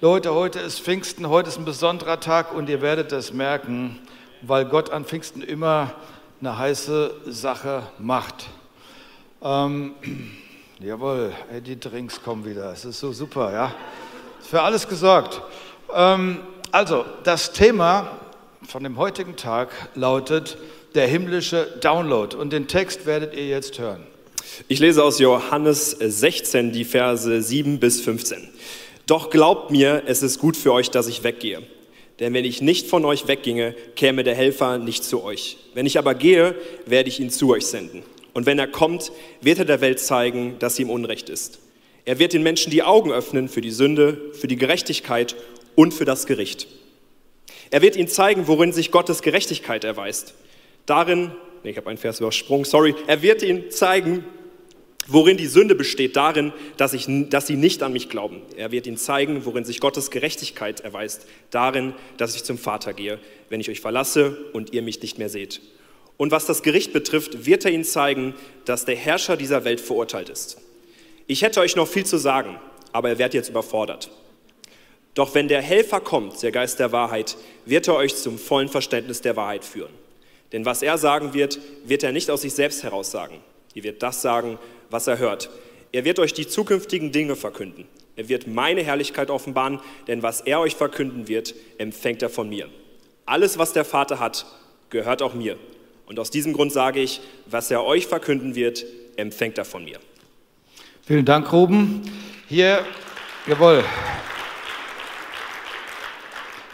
Leute, heute ist Pfingsten, heute ist ein besonderer Tag und ihr werdet es merken, weil Gott an Pfingsten immer eine heiße Sache macht. Ähm, jawohl, die Drinks kommen wieder. Es ist so super, ja. Für alles gesorgt. Ähm, also, das Thema von dem heutigen Tag lautet der himmlische Download. Und den Text werdet ihr jetzt hören. Ich lese aus Johannes 16 die Verse 7 bis 15. Doch glaubt mir, es ist gut für euch, dass ich weggehe. Denn wenn ich nicht von euch wegginge, käme der Helfer nicht zu euch. Wenn ich aber gehe, werde ich ihn zu euch senden. Und wenn er kommt, wird er der Welt zeigen, dass sie ihm Unrecht ist. Er wird den Menschen die Augen öffnen für die Sünde, für die Gerechtigkeit und für das Gericht. Er wird ihnen zeigen, worin sich Gottes Gerechtigkeit erweist. Darin, ich habe einen Vers übersprungen, sorry, er wird ihnen zeigen, worin die Sünde besteht, darin, dass, ich, dass sie nicht an mich glauben. Er wird ihnen zeigen, worin sich Gottes Gerechtigkeit erweist, darin, dass ich zum Vater gehe, wenn ich euch verlasse und ihr mich nicht mehr seht. Und was das Gericht betrifft, wird er ihnen zeigen, dass der Herrscher dieser Welt verurteilt ist. Ich hätte euch noch viel zu sagen, aber er wird jetzt überfordert. Doch wenn der Helfer kommt, der Geist der Wahrheit, wird er euch zum vollen Verständnis der Wahrheit führen. Denn was er sagen wird, wird er nicht aus sich selbst heraus sagen. Er wird das sagen, was er hört. Er wird euch die zukünftigen Dinge verkünden. Er wird meine Herrlichkeit offenbaren, denn was er euch verkünden wird, empfängt er von mir. Alles, was der Vater hat, gehört auch mir. Und aus diesem Grund sage ich, was er euch verkünden wird, empfängt er von mir. Vielen Dank, Ruben. Hier, jawohl.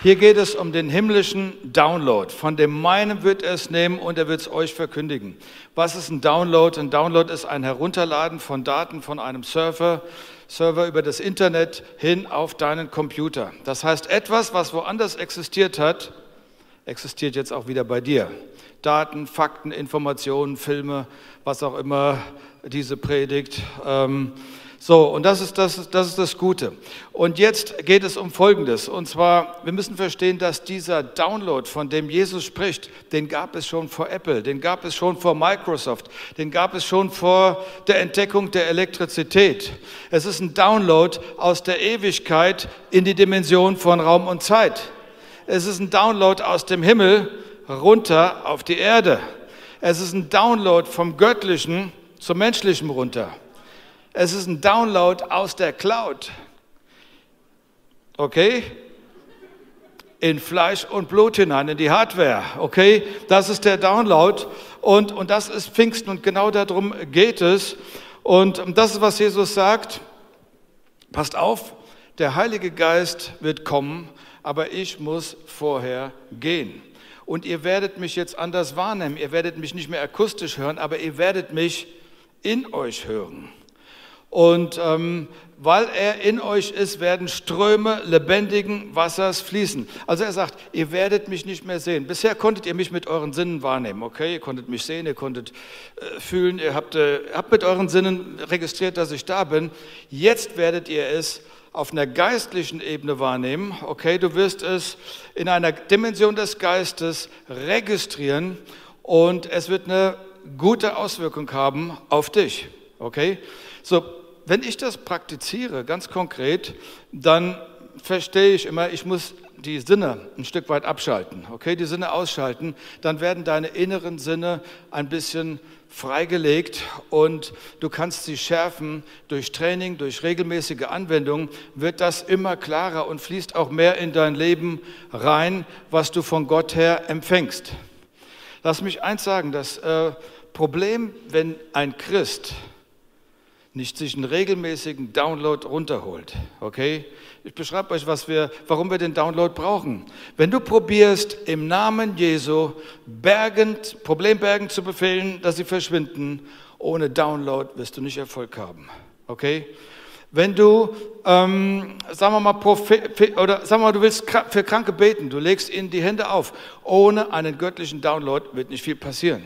Hier geht es um den himmlischen Download. Von dem meinen wird er es nehmen und er wird es euch verkündigen. Was ist ein Download? Ein Download ist ein Herunterladen von Daten von einem Server, Server über das Internet hin auf deinen Computer. Das heißt, etwas, was woanders existiert hat, existiert jetzt auch wieder bei dir. Daten, Fakten, Informationen, Filme, was auch immer diese Predigt. Ähm, so, und das ist das, das ist das Gute. Und jetzt geht es um Folgendes. Und zwar, wir müssen verstehen, dass dieser Download, von dem Jesus spricht, den gab es schon vor Apple, den gab es schon vor Microsoft, den gab es schon vor der Entdeckung der Elektrizität. Es ist ein Download aus der Ewigkeit in die Dimension von Raum und Zeit. Es ist ein Download aus dem Himmel runter auf die Erde. Es ist ein Download vom Göttlichen zum Menschlichen runter. Es ist ein Download aus der Cloud. Okay? In Fleisch und Blut hinein, in die Hardware. Okay? Das ist der Download. Und, und das ist Pfingsten und genau darum geht es. Und das ist, was Jesus sagt. Passt auf, der Heilige Geist wird kommen, aber ich muss vorher gehen. Und ihr werdet mich jetzt anders wahrnehmen. Ihr werdet mich nicht mehr akustisch hören, aber ihr werdet mich in euch hören. Und ähm, weil er in euch ist, werden Ströme lebendigen Wassers fließen. Also er sagt, ihr werdet mich nicht mehr sehen. Bisher konntet ihr mich mit euren Sinnen wahrnehmen, okay? Ihr konntet mich sehen, ihr konntet äh, fühlen, ihr habt, äh, habt mit euren Sinnen registriert, dass ich da bin. Jetzt werdet ihr es auf einer geistlichen Ebene wahrnehmen, okay? Du wirst es in einer Dimension des Geistes registrieren und es wird eine gute Auswirkung haben auf dich, okay? So, wenn ich das praktiziere, ganz konkret, dann verstehe ich immer, ich muss die Sinne ein Stück weit abschalten, okay, die Sinne ausschalten, dann werden deine inneren Sinne ein bisschen freigelegt und du kannst sie schärfen durch Training, durch regelmäßige Anwendung, wird das immer klarer und fließt auch mehr in dein Leben rein, was du von Gott her empfängst. Lass mich eins sagen, das äh, Problem, wenn ein Christ nicht sich einen regelmäßigen Download runterholt. Okay? Ich beschreibe euch, was wir, warum wir den Download brauchen. Wenn du probierst, im Namen Jesu Bergen, Problembergen zu befehlen, dass sie verschwinden, ohne Download wirst du nicht Erfolg haben. Okay? Wenn du, ähm, sagen wir mal, oder sagen wir mal, du willst für Kranke beten, du legst ihnen die Hände auf. Ohne einen göttlichen Download wird nicht viel passieren.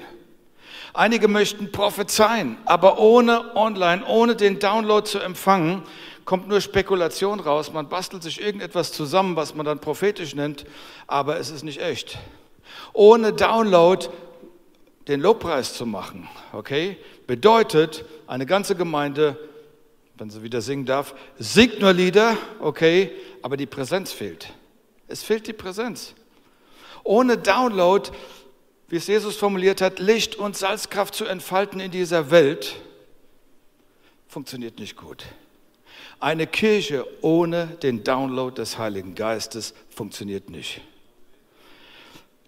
Einige möchten prophezeien, aber ohne online, ohne den Download zu empfangen, kommt nur Spekulation raus. Man bastelt sich irgendetwas zusammen, was man dann prophetisch nennt, aber es ist nicht echt. Ohne Download den Lobpreis zu machen, okay, bedeutet, eine ganze Gemeinde, wenn sie wieder singen darf, singt nur Lieder, okay, aber die Präsenz fehlt. Es fehlt die Präsenz. Ohne Download, wie es Jesus formuliert hat, Licht und Salzkraft zu entfalten in dieser Welt, funktioniert nicht gut. Eine Kirche ohne den Download des Heiligen Geistes funktioniert nicht.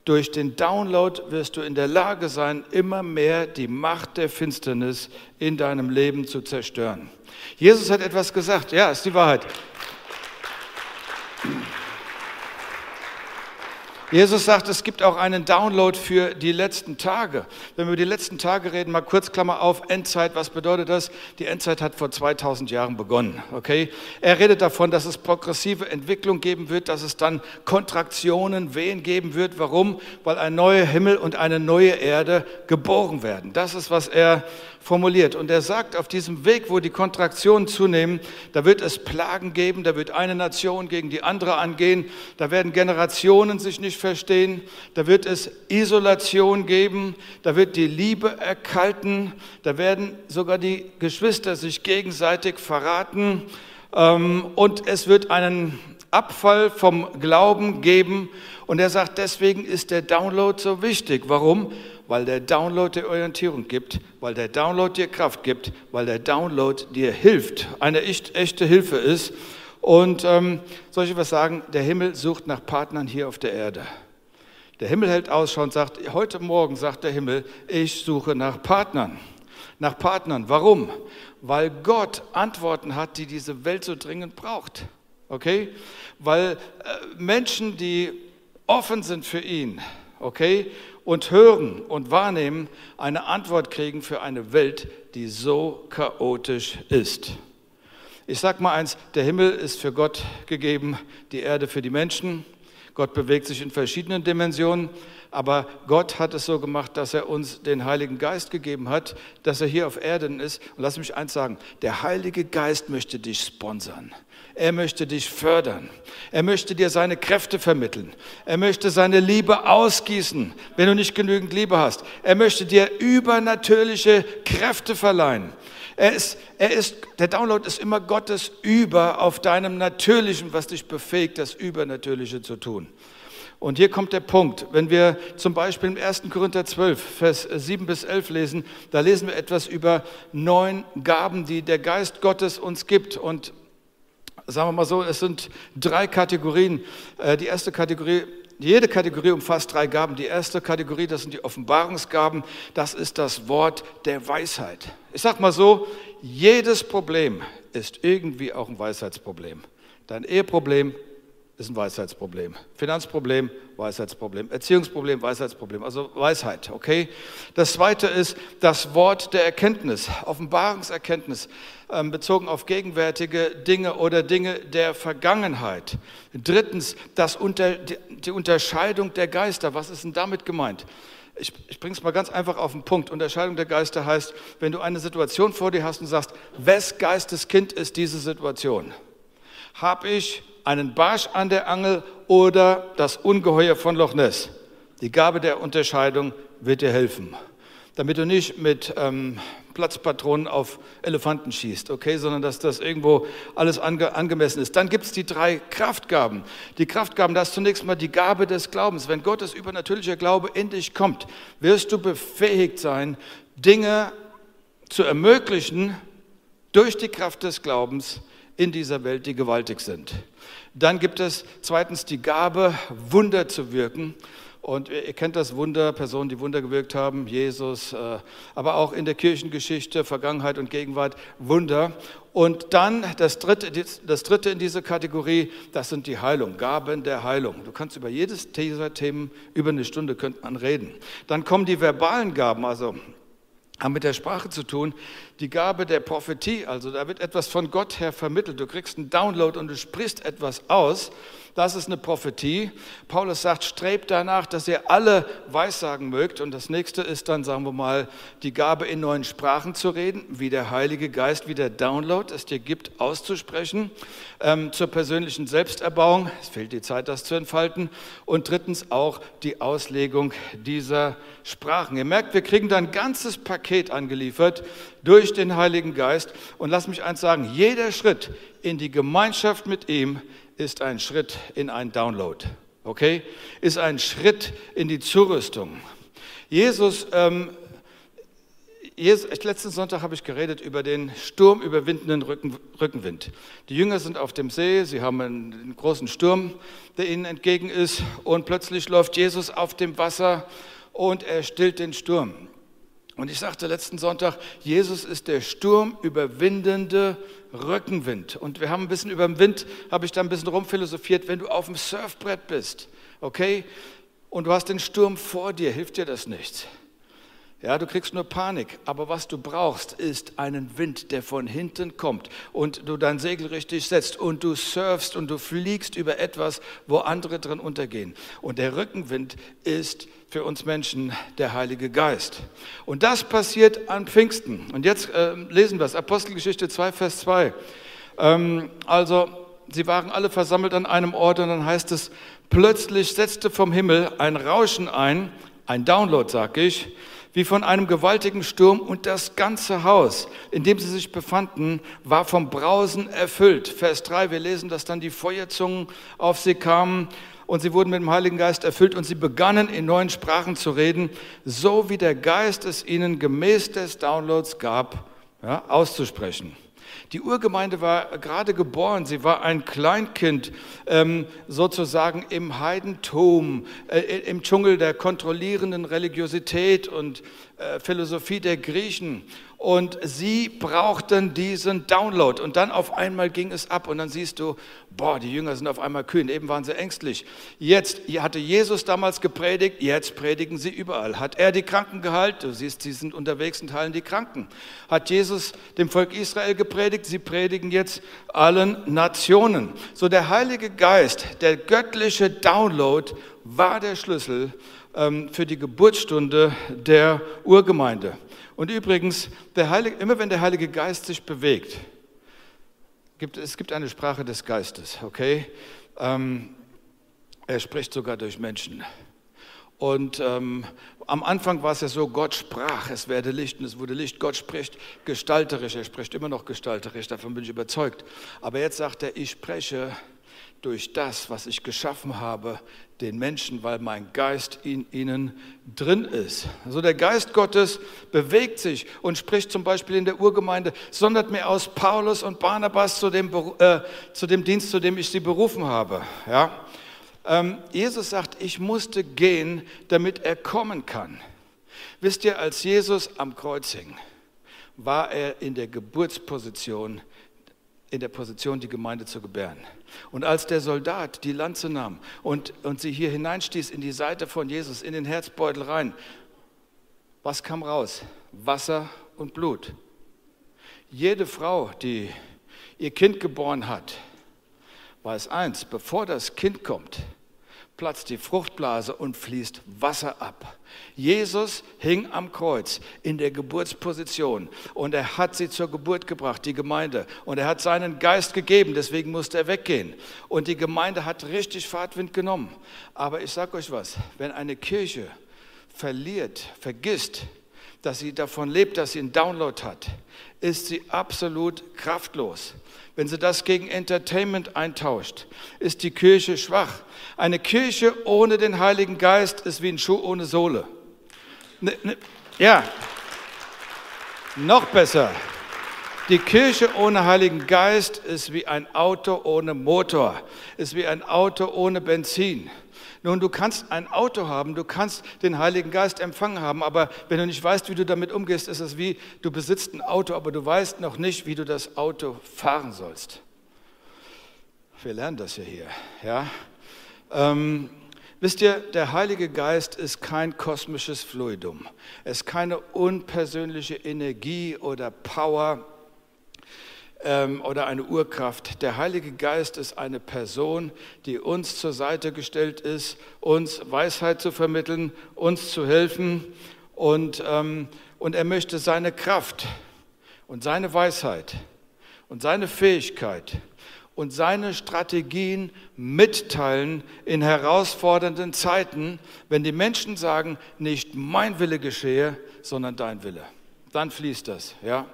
Durch den Download wirst du in der Lage sein, immer mehr die Macht der Finsternis in deinem Leben zu zerstören. Jesus hat etwas gesagt, ja, ist die Wahrheit. Jesus sagt, es gibt auch einen Download für die letzten Tage. Wenn wir über die letzten Tage reden, mal kurz Klammer auf, Endzeit, was bedeutet das? Die Endzeit hat vor 2000 Jahren begonnen, okay? Er redet davon, dass es progressive Entwicklung geben wird, dass es dann Kontraktionen, Wehen geben wird. Warum? Weil ein neuer Himmel und eine neue Erde geboren werden. Das ist, was er formuliert. Und er sagt, auf diesem Weg, wo die Kontraktionen zunehmen, da wird es Plagen geben, da wird eine Nation gegen die andere angehen, da werden Generationen sich nicht verstehen, da wird es Isolation geben, da wird die Liebe erkalten, da werden sogar die Geschwister sich gegenseitig verraten ähm, und es wird einen Abfall vom Glauben geben. Und er sagt, deswegen ist der Download so wichtig. Warum? Weil der Download dir Orientierung gibt, weil der Download dir Kraft gibt, weil der Download dir hilft, eine echt, echte Hilfe ist. Und ähm, soll ich was sagen? Der Himmel sucht nach Partnern hier auf der Erde. Der Himmel hält Ausschau und sagt, heute Morgen sagt der Himmel, ich suche nach Partnern. Nach Partnern. Warum? Weil Gott Antworten hat, die diese Welt so dringend braucht. Okay? Weil äh, Menschen, die offen sind für ihn, okay, und hören und wahrnehmen, eine Antwort kriegen für eine Welt, die so chaotisch ist. Ich sage mal eins, der Himmel ist für Gott gegeben, die Erde für die Menschen. Gott bewegt sich in verschiedenen Dimensionen, aber Gott hat es so gemacht, dass er uns den Heiligen Geist gegeben hat, dass er hier auf Erden ist. Und lass mich eins sagen, der Heilige Geist möchte dich sponsern. Er möchte dich fördern. Er möchte dir seine Kräfte vermitteln. Er möchte seine Liebe ausgießen, wenn du nicht genügend Liebe hast. Er möchte dir übernatürliche Kräfte verleihen. Er ist, er ist, der Download ist immer Gottes Über auf deinem Natürlichen, was dich befähigt, das Übernatürliche zu tun. Und hier kommt der Punkt. Wenn wir zum Beispiel im 1. Korinther 12, Vers 7 bis 11 lesen, da lesen wir etwas über neun Gaben, die der Geist Gottes uns gibt. Und sagen wir mal so, es sind drei Kategorien. Äh, die erste Kategorie, jede Kategorie umfasst drei Gaben. Die erste Kategorie, das sind die Offenbarungsgaben. Das ist das Wort der Weisheit. Ich sage mal so, jedes Problem ist irgendwie auch ein Weisheitsproblem. Dein Eheproblem ist ein Weisheitsproblem. Finanzproblem, Weisheitsproblem. Erziehungsproblem, Weisheitsproblem. Also Weisheit, okay? Das zweite ist das Wort der Erkenntnis, Offenbarungserkenntnis, ähm, bezogen auf gegenwärtige Dinge oder Dinge der Vergangenheit. Drittens, das unter, die Unterscheidung der Geister. Was ist denn damit gemeint? Ich, ich bringe es mal ganz einfach auf den Punkt. Unterscheidung der Geister heißt, wenn du eine Situation vor dir hast und sagst, wes Geisteskind ist diese Situation? Habe ich einen Barsch an der Angel oder das Ungeheuer von Loch Ness. Die Gabe der Unterscheidung wird dir helfen, damit du nicht mit ähm, Platzpatronen auf Elefanten schießt, okay, sondern dass das irgendwo alles ange angemessen ist. Dann gibt es die drei Kraftgaben. Die Kraftgaben, das ist zunächst mal die Gabe des Glaubens. Wenn Gottes übernatürlicher Glaube in dich kommt, wirst du befähigt sein, Dinge zu ermöglichen durch die Kraft des Glaubens in dieser Welt, die gewaltig sind. Dann gibt es zweitens die Gabe, Wunder zu wirken. Und ihr kennt das Wunder, Personen, die Wunder gewirkt haben, Jesus, äh, aber auch in der Kirchengeschichte, Vergangenheit und Gegenwart, Wunder. Und dann das dritte, das dritte in dieser Kategorie, das sind die Heilung, Gaben der Heilung. Du kannst über jedes dieser Themen, über eine Stunde könnte man reden. Dann kommen die verbalen Gaben, also haben mit der Sprache zu tun. Die Gabe der Prophetie, also da wird etwas von Gott her vermittelt. Du kriegst einen Download und du sprichst etwas aus. Das ist eine Prophetie. Paulus sagt, strebt danach, dass ihr alle weissagen mögt. Und das nächste ist dann, sagen wir mal, die Gabe in neuen Sprachen zu reden, wie der Heilige Geist, wie der Download es dir gibt, auszusprechen. Ähm, zur persönlichen Selbsterbauung, es fehlt die Zeit, das zu entfalten. Und drittens auch die Auslegung dieser Sprachen. Ihr merkt, wir kriegen da ein ganzes Paket angeliefert durch den Heiligen Geist. Und lass mich eins sagen, jeder Schritt in die Gemeinschaft mit ihm ist ein Schritt in einen Download. Okay? Ist ein Schritt in die Zurüstung. Jesus ähm, letzten Sonntag habe ich geredet über den sturmüberwindenden Rücken, Rückenwind. Die Jünger sind auf dem See, sie haben einen großen Sturm, der ihnen entgegen ist, und plötzlich läuft Jesus auf dem Wasser und er stillt den Sturm. Und ich sagte letzten Sonntag, Jesus ist der sturmüberwindende Rückenwind. Und wir haben ein bisschen über den Wind, habe ich da ein bisschen rumphilosophiert, wenn du auf dem Surfbrett bist, okay, und du hast den Sturm vor dir, hilft dir das nichts. Ja, du kriegst nur Panik, aber was du brauchst, ist einen Wind, der von hinten kommt und du dein Segel richtig setzt und du surfst und du fliegst über etwas, wo andere drin untergehen. Und der Rückenwind ist für uns Menschen der Heilige Geist. Und das passiert an Pfingsten. Und jetzt äh, lesen wir es, Apostelgeschichte 2, Vers 2. Ähm, also, sie waren alle versammelt an einem Ort und dann heißt es, plötzlich setzte vom Himmel ein Rauschen ein, ein Download, sag ich, wie von einem gewaltigen Sturm und das ganze Haus, in dem sie sich befanden, war vom Brausen erfüllt. Vers 3, wir lesen, dass dann die Feuerzungen auf sie kamen und sie wurden mit dem Heiligen Geist erfüllt und sie begannen in neuen Sprachen zu reden, so wie der Geist es ihnen gemäß des Downloads gab, ja, auszusprechen. Die Urgemeinde war gerade geboren, sie war ein Kleinkind ähm, sozusagen im Heidentum, äh, im Dschungel der kontrollierenden Religiosität und äh, Philosophie der Griechen. Und sie brauchten diesen Download. Und dann auf einmal ging es ab. Und dann siehst du, boah, die Jünger sind auf einmal kühn. Eben waren sie ängstlich. Jetzt hatte Jesus damals gepredigt, jetzt predigen sie überall. Hat er die Kranken geheilt? Du siehst, sie sind unterwegs und heilen die Kranken. Hat Jesus dem Volk Israel gepredigt? Sie predigen jetzt allen Nationen. So der Heilige Geist, der göttliche Download war der Schlüssel ähm, für die Geburtsstunde der Urgemeinde. Und übrigens, Heilige, immer wenn der Heilige Geist sich bewegt, gibt, es gibt eine Sprache des Geistes, okay? Ähm, er spricht sogar durch Menschen. Und ähm, am Anfang war es ja so, Gott sprach, es werde Licht und es wurde Licht. Gott spricht gestalterisch, er spricht immer noch gestalterisch, davon bin ich überzeugt. Aber jetzt sagt er, ich spreche durch das, was ich geschaffen habe, den Menschen, weil mein Geist in ihnen drin ist. Also der Geist Gottes bewegt sich und spricht zum Beispiel in der Urgemeinde, sondert mir aus Paulus und Barnabas zu dem, äh, zu dem Dienst, zu dem ich sie berufen habe. Ja? Ähm, Jesus sagt, ich musste gehen, damit er kommen kann. Wisst ihr, als Jesus am Kreuz hing, war er in der Geburtsposition in der Position, die Gemeinde zu gebären. Und als der Soldat die Lanze nahm und, und sie hier hineinstieß in die Seite von Jesus, in den Herzbeutel rein, was kam raus? Wasser und Blut. Jede Frau, die ihr Kind geboren hat, weiß eins, bevor das Kind kommt, platzt die Fruchtblase und fließt Wasser ab. Jesus hing am Kreuz in der Geburtsposition und er hat sie zur Geburt gebracht, die Gemeinde. Und er hat seinen Geist gegeben, deswegen musste er weggehen. Und die Gemeinde hat richtig Fahrtwind genommen. Aber ich sage euch was, wenn eine Kirche verliert, vergisst, dass sie davon lebt, dass sie einen Download hat, ist sie absolut kraftlos. Wenn sie das gegen Entertainment eintauscht, ist die Kirche schwach. Eine Kirche ohne den Heiligen Geist ist wie ein Schuh ohne Sohle. Ne, ne, ja, noch besser. Die Kirche ohne Heiligen Geist ist wie ein Auto ohne Motor, ist wie ein Auto ohne Benzin. Nun, du kannst ein Auto haben, du kannst den Heiligen Geist empfangen haben, aber wenn du nicht weißt, wie du damit umgehst, ist es wie, du besitzt ein Auto, aber du weißt noch nicht, wie du das Auto fahren sollst. Wir lernen das ja hier. Ja? Ähm, wisst ihr, der Heilige Geist ist kein kosmisches Fluidum. Es ist keine unpersönliche Energie oder Power, ähm, oder eine Urkraft. Der Heilige Geist ist eine Person, die uns zur Seite gestellt ist, uns Weisheit zu vermitteln, uns zu helfen. Und, ähm, und er möchte seine Kraft und seine Weisheit und seine Fähigkeit und seine Strategien mitteilen in herausfordernden Zeiten, wenn die Menschen sagen, nicht mein Wille geschehe, sondern dein Wille. Dann fließt das, ja.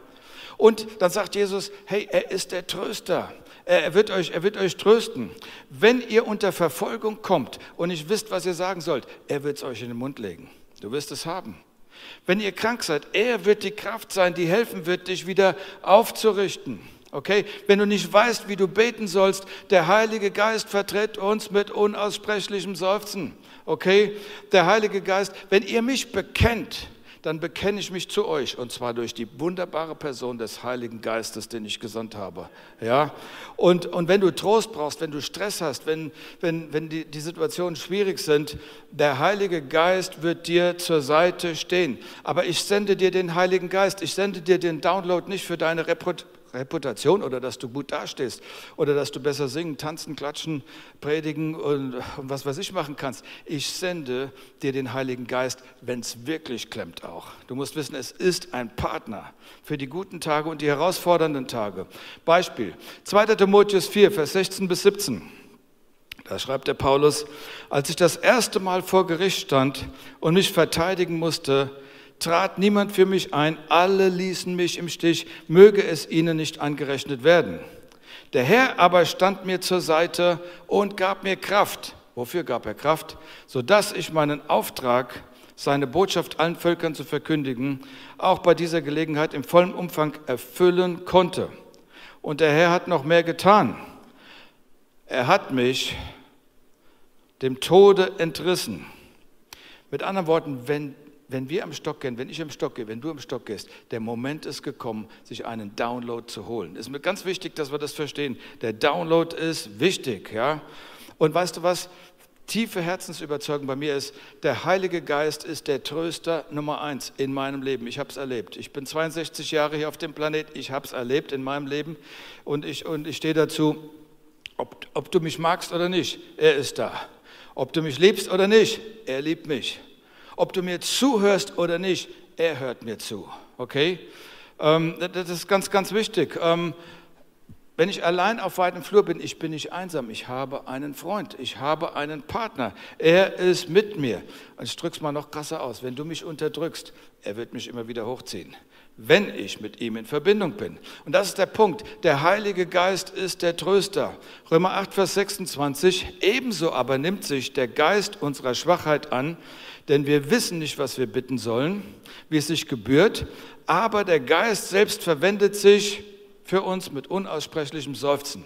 Und dann sagt Jesus, hey, er ist der Tröster. Er wird, euch, er wird euch trösten. Wenn ihr unter Verfolgung kommt und nicht wisst, was ihr sagen sollt, er wird es euch in den Mund legen. Du wirst es haben. Wenn ihr krank seid, er wird die Kraft sein, die helfen wird, dich wieder aufzurichten. Okay? Wenn du nicht weißt, wie du beten sollst, der Heilige Geist vertritt uns mit unaussprechlichem Seufzen. Okay? Der Heilige Geist, wenn ihr mich bekennt, dann bekenne ich mich zu euch und zwar durch die wunderbare Person des Heiligen Geistes, den ich gesandt habe. Ja? Und, und wenn du Trost brauchst, wenn du Stress hast, wenn, wenn, wenn die, die Situationen schwierig sind, der Heilige Geist wird dir zur Seite stehen. Aber ich sende dir den Heiligen Geist, ich sende dir den Download nicht für deine Reput Reputation oder dass du gut dastehst oder dass du besser singen, tanzen, klatschen, predigen und, und was weiß ich machen kannst. Ich sende dir den Heiligen Geist, wenn es wirklich klemmt auch. Du musst wissen, es ist ein Partner für die guten Tage und die herausfordernden Tage. Beispiel 2. Timotheus 4, Vers 16 bis 17. Da schreibt der Paulus, als ich das erste Mal vor Gericht stand und mich verteidigen musste, trat niemand für mich ein, alle ließen mich im Stich, möge es ihnen nicht angerechnet werden. Der Herr aber stand mir zur Seite und gab mir Kraft. Wofür gab er Kraft? Sodass ich meinen Auftrag, seine Botschaft allen Völkern zu verkündigen, auch bei dieser Gelegenheit im vollen Umfang erfüllen konnte. Und der Herr hat noch mehr getan. Er hat mich dem Tode entrissen. Mit anderen Worten, wenn wenn wir am Stock gehen, wenn ich am Stock gehe, wenn du am Stock gehst, der Moment ist gekommen, sich einen Download zu holen. Es ist mir ganz wichtig, dass wir das verstehen. Der Download ist wichtig, ja. Und weißt du was? Tiefe Herzensüberzeugung bei mir ist, der Heilige Geist ist der Tröster Nummer eins in meinem Leben. Ich habe es erlebt. Ich bin 62 Jahre hier auf dem Planet. Ich habe es erlebt in meinem Leben. Und ich, und ich stehe dazu, ob, ob du mich magst oder nicht, er ist da. Ob du mich liebst oder nicht, er liebt mich. Ob du mir zuhörst oder nicht, er hört mir zu. Okay? Ähm, das ist ganz, ganz wichtig. Ähm, wenn ich allein auf weitem Flur bin, ich bin nicht einsam. Ich habe einen Freund, ich habe einen Partner. Er ist mit mir. Und ich es mal noch krasser aus. Wenn du mich unterdrückst, er wird mich immer wieder hochziehen wenn ich mit ihm in Verbindung bin. Und das ist der Punkt. Der Heilige Geist ist der Tröster. Römer 8, Vers 26. Ebenso aber nimmt sich der Geist unserer Schwachheit an, denn wir wissen nicht, was wir bitten sollen, wie es sich gebührt, aber der Geist selbst verwendet sich für uns mit unaussprechlichem Seufzen.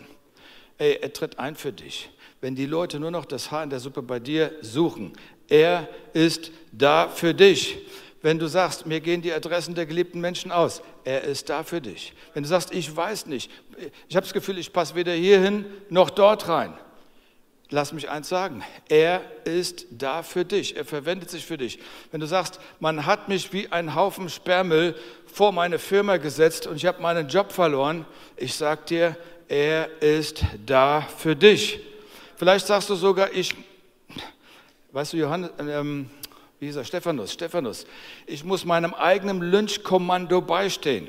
Ey, er tritt ein für dich. Wenn die Leute nur noch das Haar in der Suppe bei dir suchen, er ist da für dich. Wenn du sagst, mir gehen die Adressen der geliebten Menschen aus, er ist da für dich. Wenn du sagst, ich weiß nicht, ich habe das Gefühl, ich passe weder hierhin noch dort rein, lass mich eins sagen, er ist da für dich, er verwendet sich für dich. Wenn du sagst, man hat mich wie ein Haufen Sperrmüll vor meine Firma gesetzt und ich habe meinen Job verloren, ich sage dir, er ist da für dich. Vielleicht sagst du sogar, ich, weißt du, Johannes, ähm, wie hieß er, Stephanus, Stephanus, ich muss meinem eigenen Lynchkommando beistehen.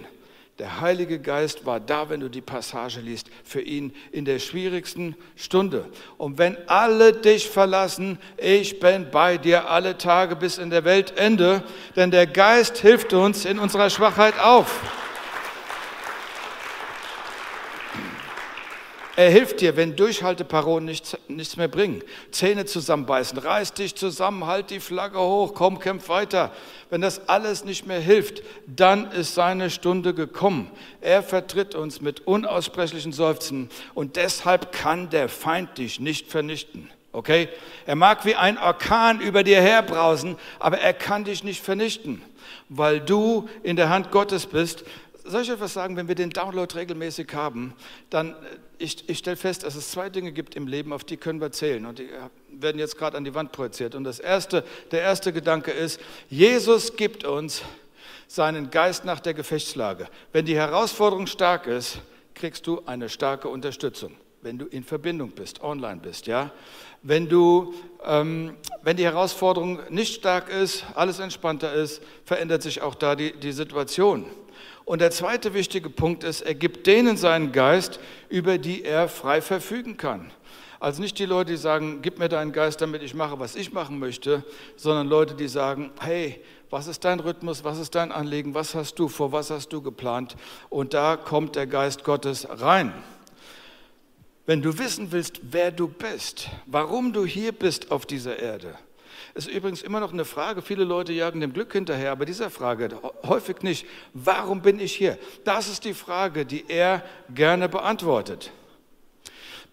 Der Heilige Geist war da, wenn du die Passage liest, für ihn in der schwierigsten Stunde. Und wenn alle dich verlassen, ich bin bei dir alle Tage bis in der Weltende, denn der Geist hilft uns in unserer Schwachheit auf. Er hilft dir, wenn Durchhalteparolen nichts, nichts mehr bringen. Zähne zusammenbeißen, reiß dich zusammen, halt die Flagge hoch, komm, kämpf weiter. Wenn das alles nicht mehr hilft, dann ist seine Stunde gekommen. Er vertritt uns mit unaussprechlichen Seufzen und deshalb kann der Feind dich nicht vernichten. Okay? Er mag wie ein Orkan über dir herbrausen, aber er kann dich nicht vernichten, weil du in der Hand Gottes bist. Soll ich etwas sagen, wenn wir den Download regelmäßig haben, dann ich, ich stelle fest, dass es zwei Dinge gibt im Leben, auf die können wir zählen. Und die werden jetzt gerade an die Wand projiziert. Und das erste, der erste Gedanke ist, Jesus gibt uns seinen Geist nach der Gefechtslage. Wenn die Herausforderung stark ist, kriegst du eine starke Unterstützung. Wenn du in Verbindung bist, online bist, ja. Wenn du, ähm, wenn die Herausforderung nicht stark ist, alles entspannter ist, verändert sich auch da die, die Situation. Und der zweite wichtige Punkt ist, er gibt denen seinen Geist, über die er frei verfügen kann. Also nicht die Leute, die sagen, gib mir deinen Geist, damit ich mache, was ich machen möchte, sondern Leute, die sagen, hey, was ist dein Rhythmus, was ist dein Anliegen, was hast du vor, was hast du geplant? Und da kommt der Geist Gottes rein. Wenn du wissen willst, wer du bist, warum du hier bist auf dieser Erde, ist übrigens immer noch eine Frage. Viele Leute jagen dem Glück hinterher, aber dieser Frage häufig nicht. Warum bin ich hier? Das ist die Frage, die er gerne beantwortet.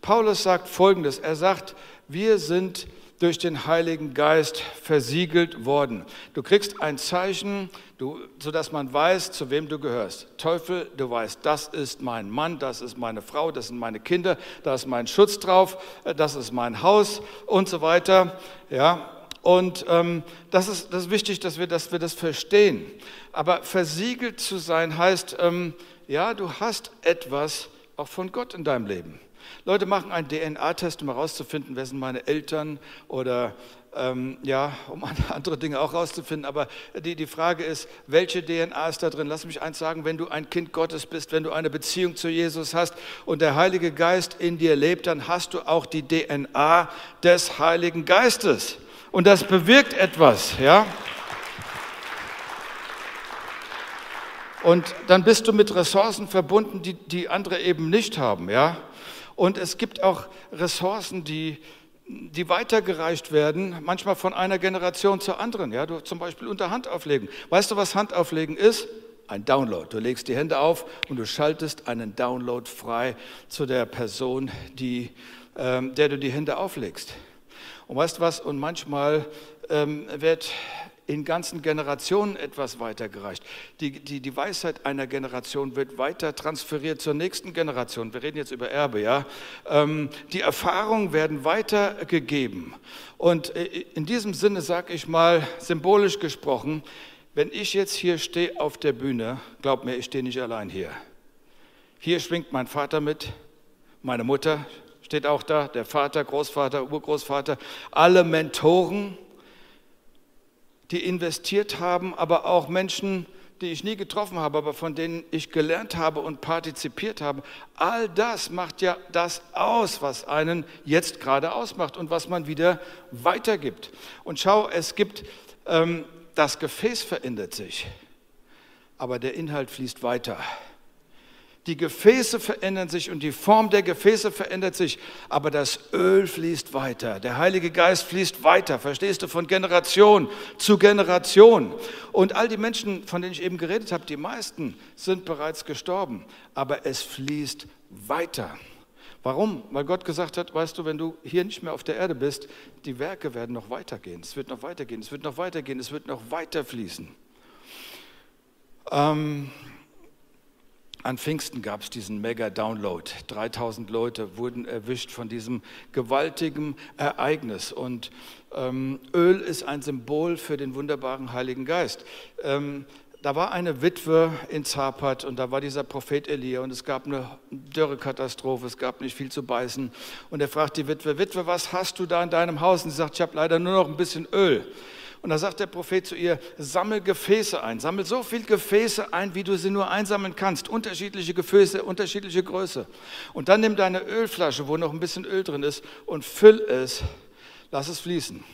Paulus sagt Folgendes. Er sagt, wir sind durch den Heiligen Geist versiegelt worden. Du kriegst ein Zeichen, du, sodass man weiß, zu wem du gehörst. Teufel, du weißt, das ist mein Mann, das ist meine Frau, das sind meine Kinder, da ist mein Schutz drauf, das ist mein Haus und so weiter. Ja, und ähm, das, ist, das ist wichtig, dass wir, dass wir das verstehen. Aber versiegelt zu sein heißt, ähm, ja, du hast etwas auch von Gott in deinem Leben. Leute machen einen DNA-Test, um herauszufinden, wer sind meine Eltern oder ähm, ja, um andere Dinge auch herauszufinden. Aber die, die Frage ist, welche DNA ist da drin? Lass mich eins sagen, wenn du ein Kind Gottes bist, wenn du eine Beziehung zu Jesus hast und der Heilige Geist in dir lebt, dann hast du auch die DNA des Heiligen Geistes. Und das bewirkt etwas, ja. Und dann bist du mit Ressourcen verbunden, die, die andere eben nicht haben, ja. Und es gibt auch Ressourcen, die, die weitergereicht werden, manchmal von einer Generation zur anderen. Ja, du zum Beispiel unter Handauflegen. Weißt du, was Handauflegen ist? Ein Download. Du legst die Hände auf und du schaltest einen Download frei zu der Person, die, ähm, der du die Hände auflegst. Und weißt was? Und manchmal ähm, wird in ganzen Generationen etwas weitergereicht. Die, die, die Weisheit einer Generation wird weiter transferiert zur nächsten Generation. Wir reden jetzt über Erbe, ja. Ähm, die Erfahrungen werden weitergegeben. Und äh, in diesem Sinne sage ich mal, symbolisch gesprochen, wenn ich jetzt hier stehe auf der Bühne, glaub mir, ich stehe nicht allein hier. Hier schwingt mein Vater mit, meine Mutter steht auch da, der Vater, Großvater, Urgroßvater, alle Mentoren, die investiert haben, aber auch Menschen, die ich nie getroffen habe, aber von denen ich gelernt habe und partizipiert habe. All das macht ja das aus, was einen jetzt gerade ausmacht und was man wieder weitergibt. Und schau, es gibt, ähm, das Gefäß verändert sich, aber der Inhalt fließt weiter. Die Gefäße verändern sich und die Form der Gefäße verändert sich, aber das Öl fließt weiter. Der Heilige Geist fließt weiter, verstehst du, von Generation zu Generation. Und all die Menschen, von denen ich eben geredet habe, die meisten sind bereits gestorben, aber es fließt weiter. Warum? Weil Gott gesagt hat, weißt du, wenn du hier nicht mehr auf der Erde bist, die Werke werden noch weitergehen. Es wird noch weitergehen, es wird noch weitergehen, es wird noch weiter fließen. Ähm, an Pfingsten gab es diesen Mega-Download. 3000 Leute wurden erwischt von diesem gewaltigen Ereignis. Und ähm, Öl ist ein Symbol für den wunderbaren Heiligen Geist. Ähm, da war eine Witwe in Zapat und da war dieser Prophet Elia und es gab eine Dürrekatastrophe, es gab nicht viel zu beißen. Und er fragt die Witwe, Witwe, was hast du da in deinem Haus? Und sie sagt, ich habe leider nur noch ein bisschen Öl. Und da sagt der Prophet zu ihr, sammel Gefäße ein, sammel so viel Gefäße ein, wie du sie nur einsammeln kannst, unterschiedliche Gefäße, unterschiedliche Größe. Und dann nimm deine Ölflasche, wo noch ein bisschen Öl drin ist, und füll es, lass es fließen.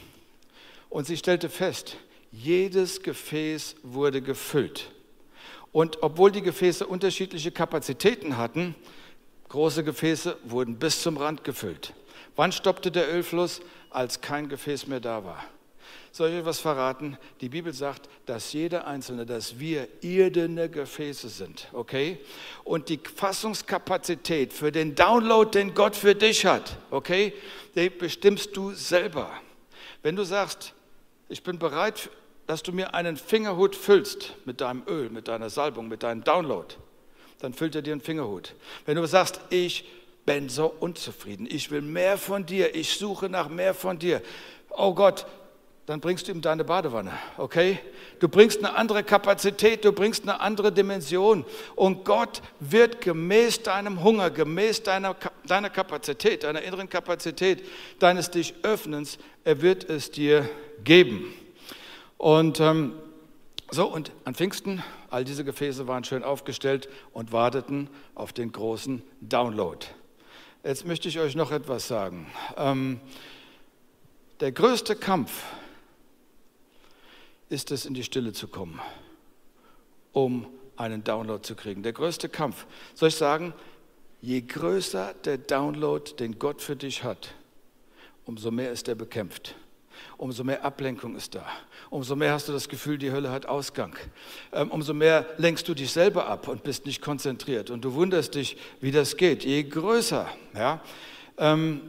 Und sie stellte fest, jedes Gefäß wurde gefüllt. Und obwohl die Gefäße unterschiedliche Kapazitäten hatten, große Gefäße wurden bis zum Rand gefüllt. Wann stoppte der Ölfluss? Als kein Gefäß mehr da war. Soll ich euch was verraten? Die Bibel sagt, dass jeder Einzelne, dass wir irdene Gefäße sind, okay? Und die Fassungskapazität für den Download, den Gott für dich hat, okay, den bestimmst du selber. Wenn du sagst, ich bin bereit, dass du mir einen Fingerhut füllst mit deinem Öl, mit deiner Salbung, mit deinem Download, dann füllt er dir einen Fingerhut. Wenn du sagst, ich bin so unzufrieden, ich will mehr von dir, ich suche nach mehr von dir. Oh Gott, dann bringst du ihm deine Badewanne, okay? Du bringst eine andere Kapazität, du bringst eine andere Dimension und Gott wird gemäß deinem Hunger, gemäß deiner, deiner Kapazität, deiner inneren Kapazität, deines dich Öffnens, er wird es dir geben. Und ähm, so, und an Pfingsten, all diese Gefäße waren schön aufgestellt und warteten auf den großen Download. Jetzt möchte ich euch noch etwas sagen. Ähm, der größte Kampf ist es, in die Stille zu kommen, um einen Download zu kriegen. Der größte Kampf. Soll ich sagen, je größer der Download, den Gott für dich hat, umso mehr ist er bekämpft umso mehr Ablenkung ist da. Umso mehr hast du das Gefühl, die Hölle hat Ausgang. Ähm, umso mehr lenkst du dich selber ab und bist nicht konzentriert. Und du wunderst dich, wie das geht. Je größer, ja. Ähm,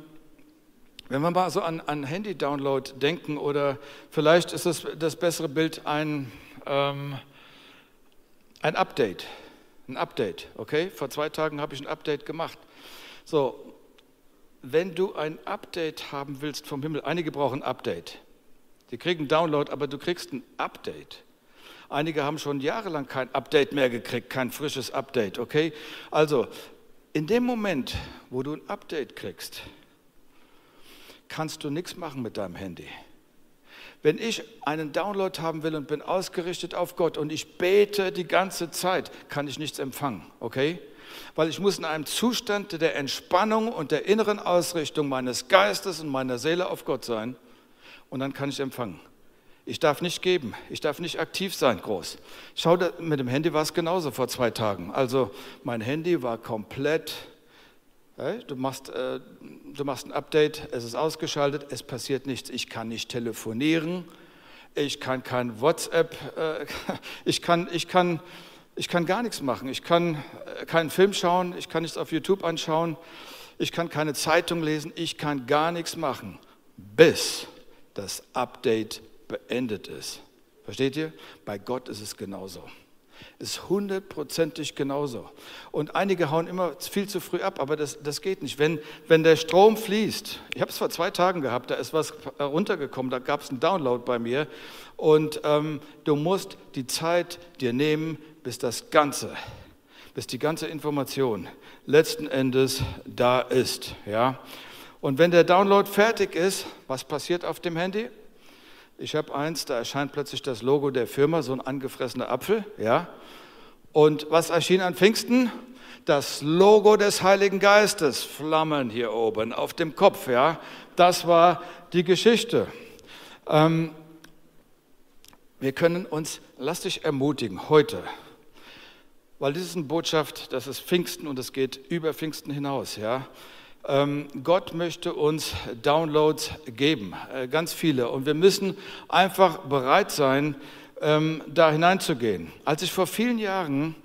wenn wir mal so an, an Handy-Download denken oder vielleicht ist das, das bessere Bild ein, ähm, ein Update. Ein Update, okay? Vor zwei Tagen habe ich ein Update gemacht. So, wenn du ein Update haben willst vom Himmel, einige brauchen ein Update. Die kriegen einen Download, aber du kriegst ein Update. Einige haben schon jahrelang kein Update mehr gekriegt, kein frisches Update, okay? Also, in dem Moment, wo du ein Update kriegst, kannst du nichts machen mit deinem Handy. Wenn ich einen Download haben will und bin ausgerichtet auf Gott und ich bete die ganze Zeit, kann ich nichts empfangen, okay? weil ich muss in einem Zustand der Entspannung und der inneren Ausrichtung meines Geistes und meiner Seele auf Gott sein und dann kann ich empfangen. Ich darf nicht geben, ich darf nicht aktiv sein, groß. Schau, mit dem Handy war es genauso vor zwei Tagen. Also mein Handy war komplett, du, machst, äh, du machst ein Update, es ist ausgeschaltet, es passiert nichts. Ich kann nicht telefonieren, ich kann kein WhatsApp, äh, ich kann, ich kann ich kann gar nichts machen. Ich kann äh, keinen Film schauen, ich kann nichts auf YouTube anschauen, ich kann keine Zeitung lesen, ich kann gar nichts machen, bis das Update beendet ist. Versteht ihr? Bei Gott ist es genauso. Ist hundertprozentig genauso. Und einige hauen immer viel zu früh ab, aber das, das geht nicht. Wenn, wenn der Strom fließt, ich habe es vor zwei Tagen gehabt, da ist was runtergekommen, da gab es einen Download bei mir. Und ähm, du musst die Zeit dir nehmen, bis das Ganze, bis die ganze Information letzten Endes da ist. Ja? Und wenn der Download fertig ist, was passiert auf dem Handy? Ich habe eins, da erscheint plötzlich das Logo der Firma, so ein angefressener Apfel. Ja? Und was erschien an Pfingsten? Das Logo des Heiligen Geistes, Flammen hier oben auf dem Kopf. Ja? Das war die Geschichte. Ähm, wir können uns, lass dich ermutigen, heute, weil das ist eine Botschaft, das ist Pfingsten und es geht über Pfingsten hinaus. Ja? Ähm, Gott möchte uns Downloads geben, äh, ganz viele. Und wir müssen einfach bereit sein, ähm, da hineinzugehen. Als ich vor vielen Jahren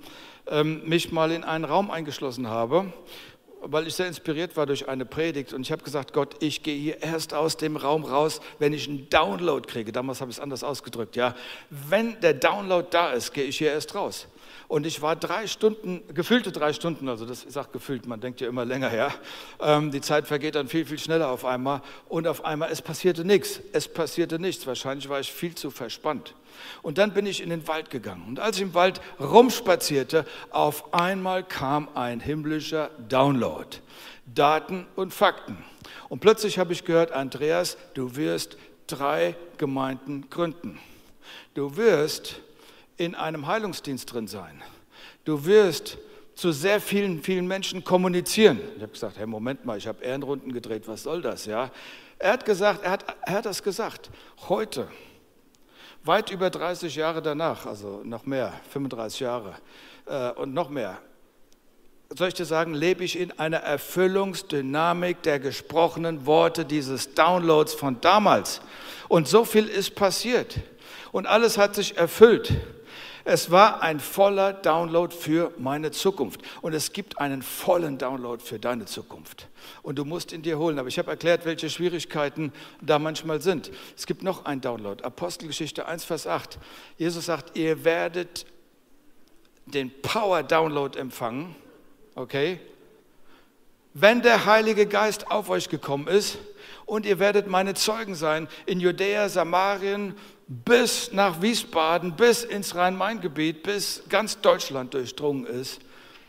ähm, mich mal in einen Raum eingeschlossen habe, weil ich sehr inspiriert war durch eine Predigt und ich habe gesagt, Gott, ich gehe hier erst aus dem Raum raus, wenn ich einen Download kriege. Damals habe ich es anders ausgedrückt, ja. Wenn der Download da ist, gehe ich hier erst raus. Und ich war drei Stunden, gefühlte drei Stunden, also das sagt gefühlt, man denkt ja immer länger her. Ähm, die Zeit vergeht dann viel, viel schneller auf einmal. Und auf einmal, es passierte nichts. Es passierte nichts. Wahrscheinlich war ich viel zu verspannt. Und dann bin ich in den Wald gegangen. Und als ich im Wald rumspazierte, auf einmal kam ein himmlischer Download. Daten und Fakten. Und plötzlich habe ich gehört, Andreas, du wirst drei Gemeinden gründen. Du wirst in einem Heilungsdienst drin sein. Du wirst zu sehr vielen, vielen Menschen kommunizieren. Ich habe gesagt, hey, Moment mal, ich habe Ehrenrunden gedreht, was soll das? Ja? Er hat gesagt, er hat, er hat das gesagt, heute, weit über 30 Jahre danach, also noch mehr, 35 Jahre äh, und noch mehr, soll ich dir sagen, lebe ich in einer Erfüllungsdynamik der gesprochenen Worte dieses Downloads von damals. Und so viel ist passiert. Und alles hat sich erfüllt. Es war ein voller Download für meine Zukunft. Und es gibt einen vollen Download für deine Zukunft. Und du musst ihn dir holen. Aber ich habe erklärt, welche Schwierigkeiten da manchmal sind. Es gibt noch einen Download. Apostelgeschichte 1, Vers 8. Jesus sagt, ihr werdet den Power-Download empfangen. Okay? Wenn der Heilige Geist auf euch gekommen ist und ihr werdet meine Zeugen sein in Judäa, Samarien, bis nach Wiesbaden, bis ins Rhein-Main-Gebiet, bis ganz Deutschland durchdrungen ist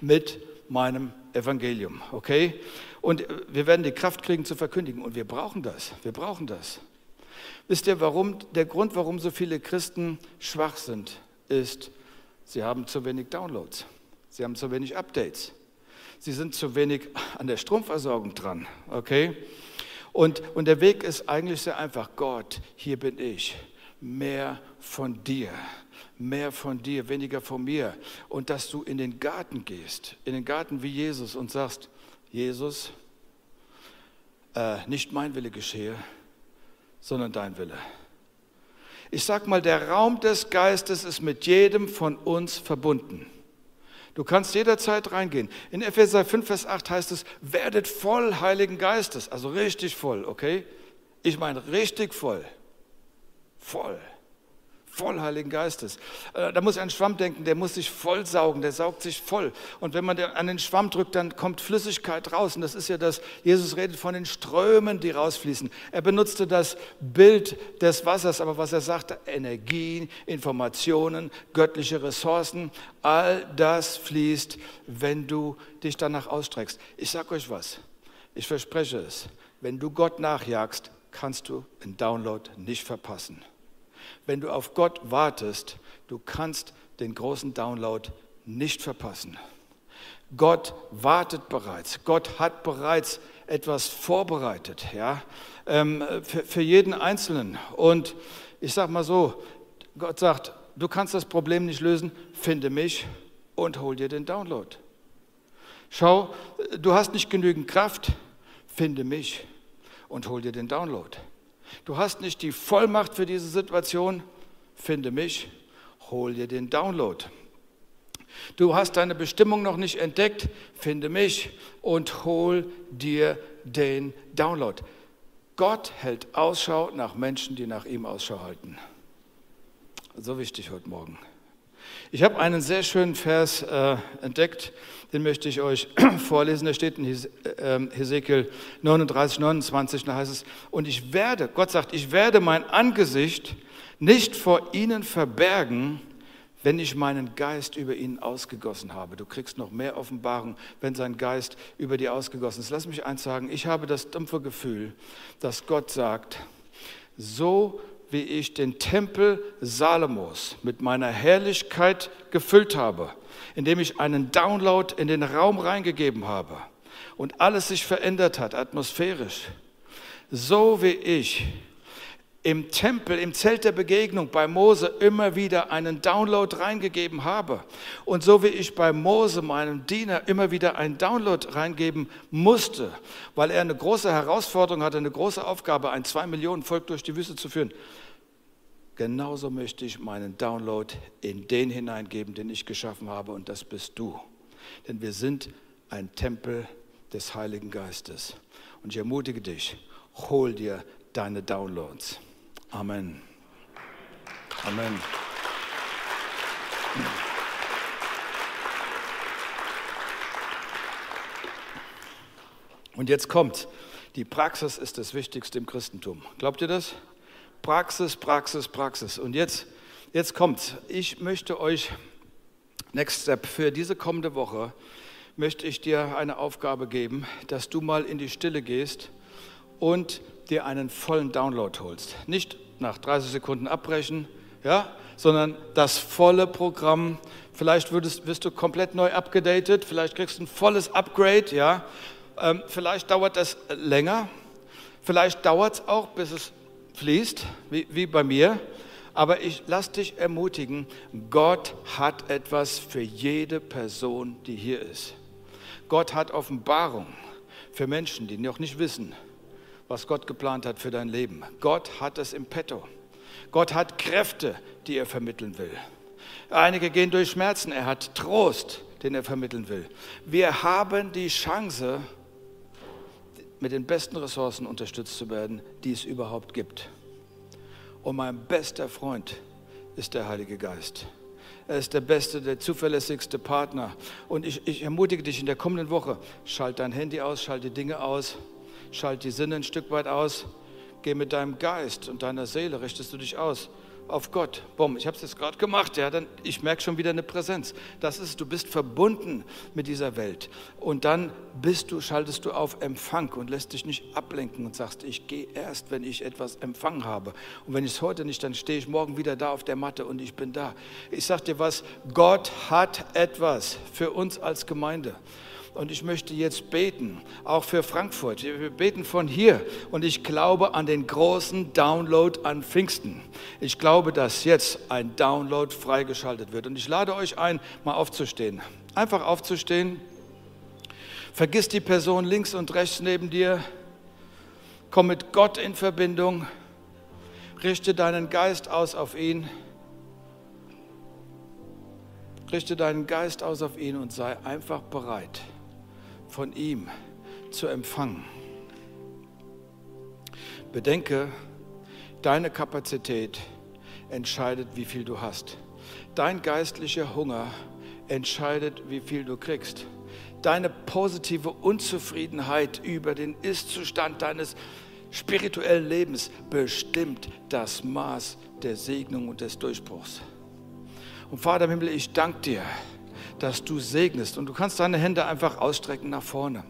mit meinem Evangelium. Okay? Und wir werden die Kraft kriegen zu verkündigen. Und wir brauchen das. Wir brauchen das. Wisst ihr, warum? Der Grund, warum so viele Christen schwach sind, ist, sie haben zu wenig Downloads. Sie haben zu wenig Updates. sie sind zu wenig an der Stromversorgung dran. Okay? Und, und der Weg ist eigentlich sehr einfach. Gott, hier bin ich. Mehr von dir. Mehr von dir, weniger von mir. Und dass du in den Garten gehst, in den Garten wie Jesus und sagst, Jesus, äh, nicht mein Wille geschehe, sondern dein Wille. Ich sag mal, der Raum des Geistes ist mit jedem von uns verbunden. Du kannst jederzeit reingehen. In Epheser 5, Vers 8 heißt es, werdet voll Heiligen Geistes. Also richtig voll, okay? Ich meine richtig voll. Voll voll Heiligen Geistes. Äh, da muss ich an den Schwamm denken, der muss sich voll saugen, der saugt sich voll. Und wenn man an den Schwamm drückt, dann kommt Flüssigkeit raus. Und das ist ja das, Jesus redet von den Strömen, die rausfließen. Er benutzte das Bild des Wassers, aber was er sagte, Energie, Informationen, göttliche Ressourcen, all das fließt, wenn du dich danach ausstreckst. Ich sage euch was, ich verspreche es, wenn du Gott nachjagst, kannst du einen Download nicht verpassen. Wenn du auf Gott wartest, du kannst den großen Download nicht verpassen. Gott wartet bereits. Gott hat bereits etwas vorbereitet, ja, ähm, für, für jeden Einzelnen. Und ich sage mal so, Gott sagt, du kannst das Problem nicht lösen, finde mich und hol dir den Download. Schau, du hast nicht genügend Kraft, finde mich und hol dir den Download. Du hast nicht die Vollmacht für diese Situation, finde mich, hol dir den Download. Du hast deine Bestimmung noch nicht entdeckt, finde mich und hol dir den Download. Gott hält Ausschau nach Menschen, die nach ihm Ausschau halten. So wichtig heute Morgen. Ich habe einen sehr schönen Vers äh, entdeckt, den möchte ich euch vorlesen. Der steht in ähm, Hesekiel 39, 29, da heißt es, und ich werde, Gott sagt, ich werde mein Angesicht nicht vor ihnen verbergen, wenn ich meinen Geist über ihnen ausgegossen habe. Du kriegst noch mehr Offenbarung, wenn sein Geist über dir ausgegossen ist. Lass mich eins sagen, ich habe das dumpfe Gefühl, dass Gott sagt, so wie ich den Tempel Salomos mit meiner Herrlichkeit gefüllt habe, indem ich einen Download in den Raum reingegeben habe und alles sich verändert hat, atmosphärisch. So wie ich im Tempel, im Zelt der Begegnung bei Mose immer wieder einen Download reingegeben habe. Und so wie ich bei Mose, meinem Diener, immer wieder einen Download reingeben musste, weil er eine große Herausforderung hatte, eine große Aufgabe, ein zwei Millionen Volk durch die Wüste zu führen. Genauso möchte ich meinen Download in den hineingeben, den ich geschaffen habe, und das bist du. Denn wir sind ein Tempel des Heiligen Geistes. Und ich ermutige dich, hol dir deine Downloads. Amen. Amen. Und jetzt kommt, die Praxis ist das Wichtigste im Christentum. Glaubt ihr das? Praxis, Praxis, Praxis. Und jetzt, jetzt kommt, ich möchte euch, Next Step, für diese kommende Woche, möchte ich dir eine Aufgabe geben, dass du mal in die Stille gehst und dir einen vollen Download holst. Nicht nach 30 Sekunden abbrechen, ja, sondern das volle Programm. Vielleicht würdest, wirst du komplett neu abgedatet, vielleicht kriegst du ein volles Upgrade, ja. Ähm, vielleicht dauert das länger, vielleicht dauert es auch, bis es fließt, wie, wie bei mir. Aber ich lass dich ermutigen, Gott hat etwas für jede Person, die hier ist. Gott hat Offenbarung für Menschen, die noch nicht wissen, was Gott geplant hat für dein Leben. Gott hat es im Petto. Gott hat Kräfte, die er vermitteln will. Einige gehen durch Schmerzen. Er hat Trost, den er vermitteln will. Wir haben die Chance, mit den besten Ressourcen unterstützt zu werden, die es überhaupt gibt. Und mein bester Freund ist der Heilige Geist. Er ist der beste, der zuverlässigste Partner. Und ich, ich ermutige dich in der kommenden Woche, schalt dein Handy aus, schalt die Dinge aus, schalt die Sinne ein Stück weit aus, geh mit deinem Geist und deiner Seele, richtest du dich aus auf Gott. Bumm, ich habe es jetzt gerade gemacht, ja, dann ich merke schon wieder eine Präsenz. Das ist, du bist verbunden mit dieser Welt und dann bist du, schaltest du auf Empfang und lässt dich nicht ablenken und sagst, ich gehe erst, wenn ich etwas empfangen habe. Und wenn ich es heute nicht, dann stehe ich morgen wieder da auf der Matte und ich bin da. Ich sag dir was, Gott hat etwas für uns als Gemeinde. Und ich möchte jetzt beten, auch für Frankfurt. Wir beten von hier. Und ich glaube an den großen Download an Pfingsten. Ich glaube, dass jetzt ein Download freigeschaltet wird. Und ich lade euch ein, mal aufzustehen. Einfach aufzustehen. Vergiss die Person links und rechts neben dir. Komm mit Gott in Verbindung. Richte deinen Geist aus auf ihn. Richte deinen Geist aus auf ihn und sei einfach bereit, von ihm zu empfangen. Bedenke, deine Kapazität entscheidet, wie viel du hast. Dein geistlicher Hunger entscheidet, wie viel du kriegst. Deine positive Unzufriedenheit über den Ist-Zustand deines spirituellen Lebens bestimmt das Maß der Segnung und des Durchbruchs. Und Vater im Himmel, ich danke dir, dass du segnest. Und du kannst deine Hände einfach ausstrecken nach vorne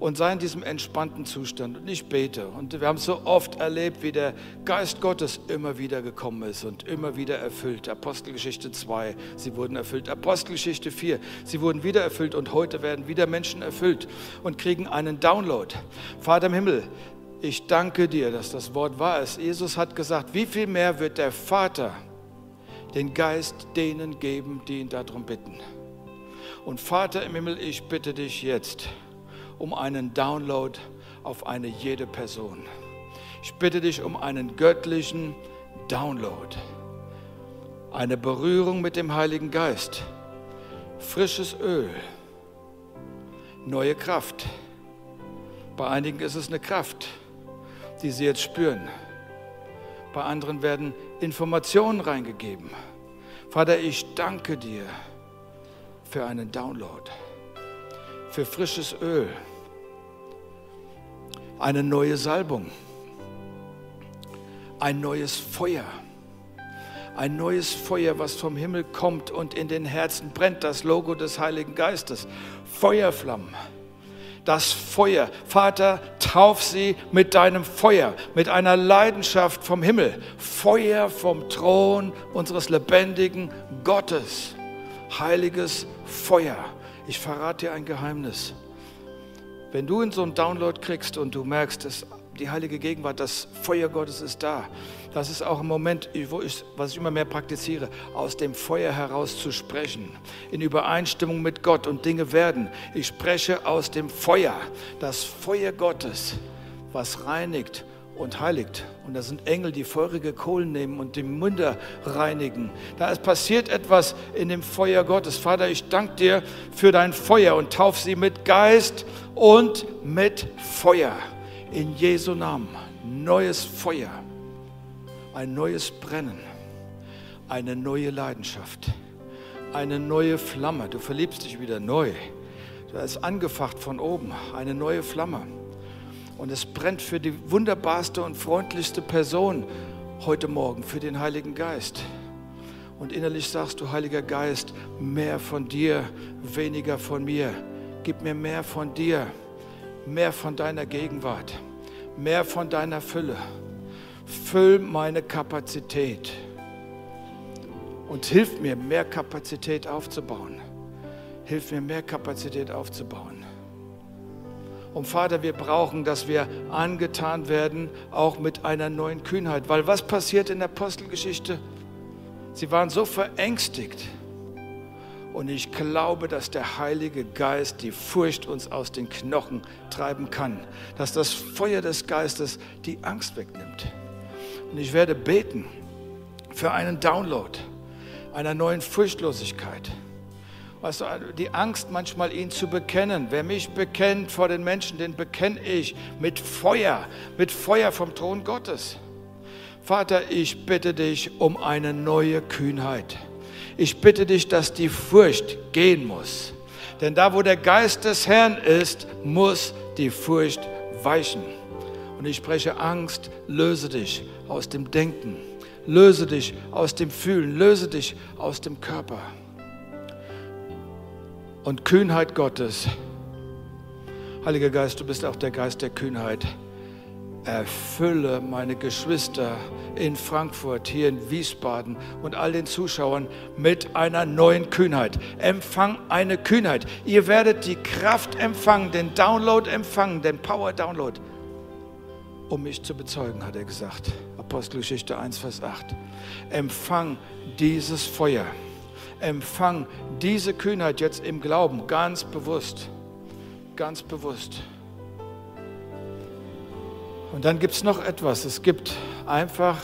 und sei in diesem entspannten Zustand. Und ich bete. Und wir haben so oft erlebt, wie der Geist Gottes immer wieder gekommen ist und immer wieder erfüllt. Apostelgeschichte 2, sie wurden erfüllt. Apostelgeschichte 4, sie wurden wieder erfüllt. Und heute werden wieder Menschen erfüllt und kriegen einen Download. Vater im Himmel, ich danke dir, dass das Wort wahr ist. Jesus hat gesagt, wie viel mehr wird der Vater den Geist denen geben, die ihn darum bitten. Und Vater im Himmel, ich bitte dich jetzt um einen Download auf eine jede Person. Ich bitte dich um einen göttlichen Download, eine Berührung mit dem Heiligen Geist, frisches Öl, neue Kraft. Bei einigen ist es eine Kraft, die sie jetzt spüren. Bei anderen werden Informationen reingegeben. Vater, ich danke dir für einen Download, für frisches Öl, eine neue Salbung, ein neues Feuer, ein neues Feuer, was vom Himmel kommt und in den Herzen brennt, das Logo des Heiligen Geistes, Feuerflammen. Das Feuer. Vater, tauf sie mit deinem Feuer, mit einer Leidenschaft vom Himmel. Feuer vom Thron unseres lebendigen Gottes. Heiliges Feuer. Ich verrate dir ein Geheimnis. Wenn du in so einen Download kriegst und du merkst, dass die heilige Gegenwart, das Feuer Gottes ist da, das ist auch ein Moment, wo ich, was ich immer mehr praktiziere, aus dem Feuer heraus zu sprechen, in Übereinstimmung mit Gott und Dinge werden. Ich spreche aus dem Feuer, das Feuer Gottes, was reinigt und heiligt. Und da sind Engel, die feurige Kohlen nehmen und die Münder reinigen. Da ist passiert etwas in dem Feuer Gottes. Vater, ich danke dir für dein Feuer und tauf sie mit Geist und mit Feuer. In Jesu Namen. Neues Feuer ein neues Brennen, eine neue Leidenschaft, eine neue Flamme. Du verliebst dich wieder neu. Da ist angefacht von oben, eine neue Flamme. Und es brennt für die wunderbarste und freundlichste Person heute Morgen, für den Heiligen Geist. Und innerlich sagst du, Heiliger Geist, mehr von dir, weniger von mir. Gib mir mehr von dir, mehr von deiner Gegenwart, mehr von deiner Fülle füll meine Kapazität und hilf mir, mehr Kapazität aufzubauen. Hilf mir, mehr Kapazität aufzubauen. Und Vater, wir brauchen, dass wir angetan werden, auch mit einer neuen Kühnheit. Weil was passiert in der Apostelgeschichte? Sie waren so verängstigt. Und ich glaube, dass der Heilige Geist die Furcht uns aus den Knochen treiben kann. Dass das Feuer des Geistes die Angst wegnimmt. Und ich werde beten für einen Download einer neuen Furchtlosigkeit. Weißt du, die Angst manchmal ihn zu bekennen. Wer mich bekennt vor den Menschen, den bekenne ich mit Feuer, mit Feuer vom Thron Gottes. Vater, ich bitte dich um eine neue Kühnheit. Ich bitte dich, dass die Furcht gehen muss. Denn da, wo der Geist des Herrn ist, muss die Furcht weichen. Und ich spreche Angst, löse dich aus dem Denken, löse dich aus dem Fühlen, löse dich aus dem Körper. Und Kühnheit Gottes, Heiliger Geist, du bist auch der Geist der Kühnheit. erfülle meine Geschwister in Frankfurt, hier in Wiesbaden und all den Zuschauern mit einer neuen Kühnheit. Empfang eine Kühnheit. Ihr werdet die Kraft empfangen, den Download empfangen, den Power Download, um mich zu bezeugen, hat er gesagt. Apostelgeschichte 1, Vers 8. Empfang dieses Feuer. Empfang diese Kühnheit jetzt im Glauben, ganz bewusst. Ganz bewusst. Und dann gibt es noch etwas. Es gibt einfach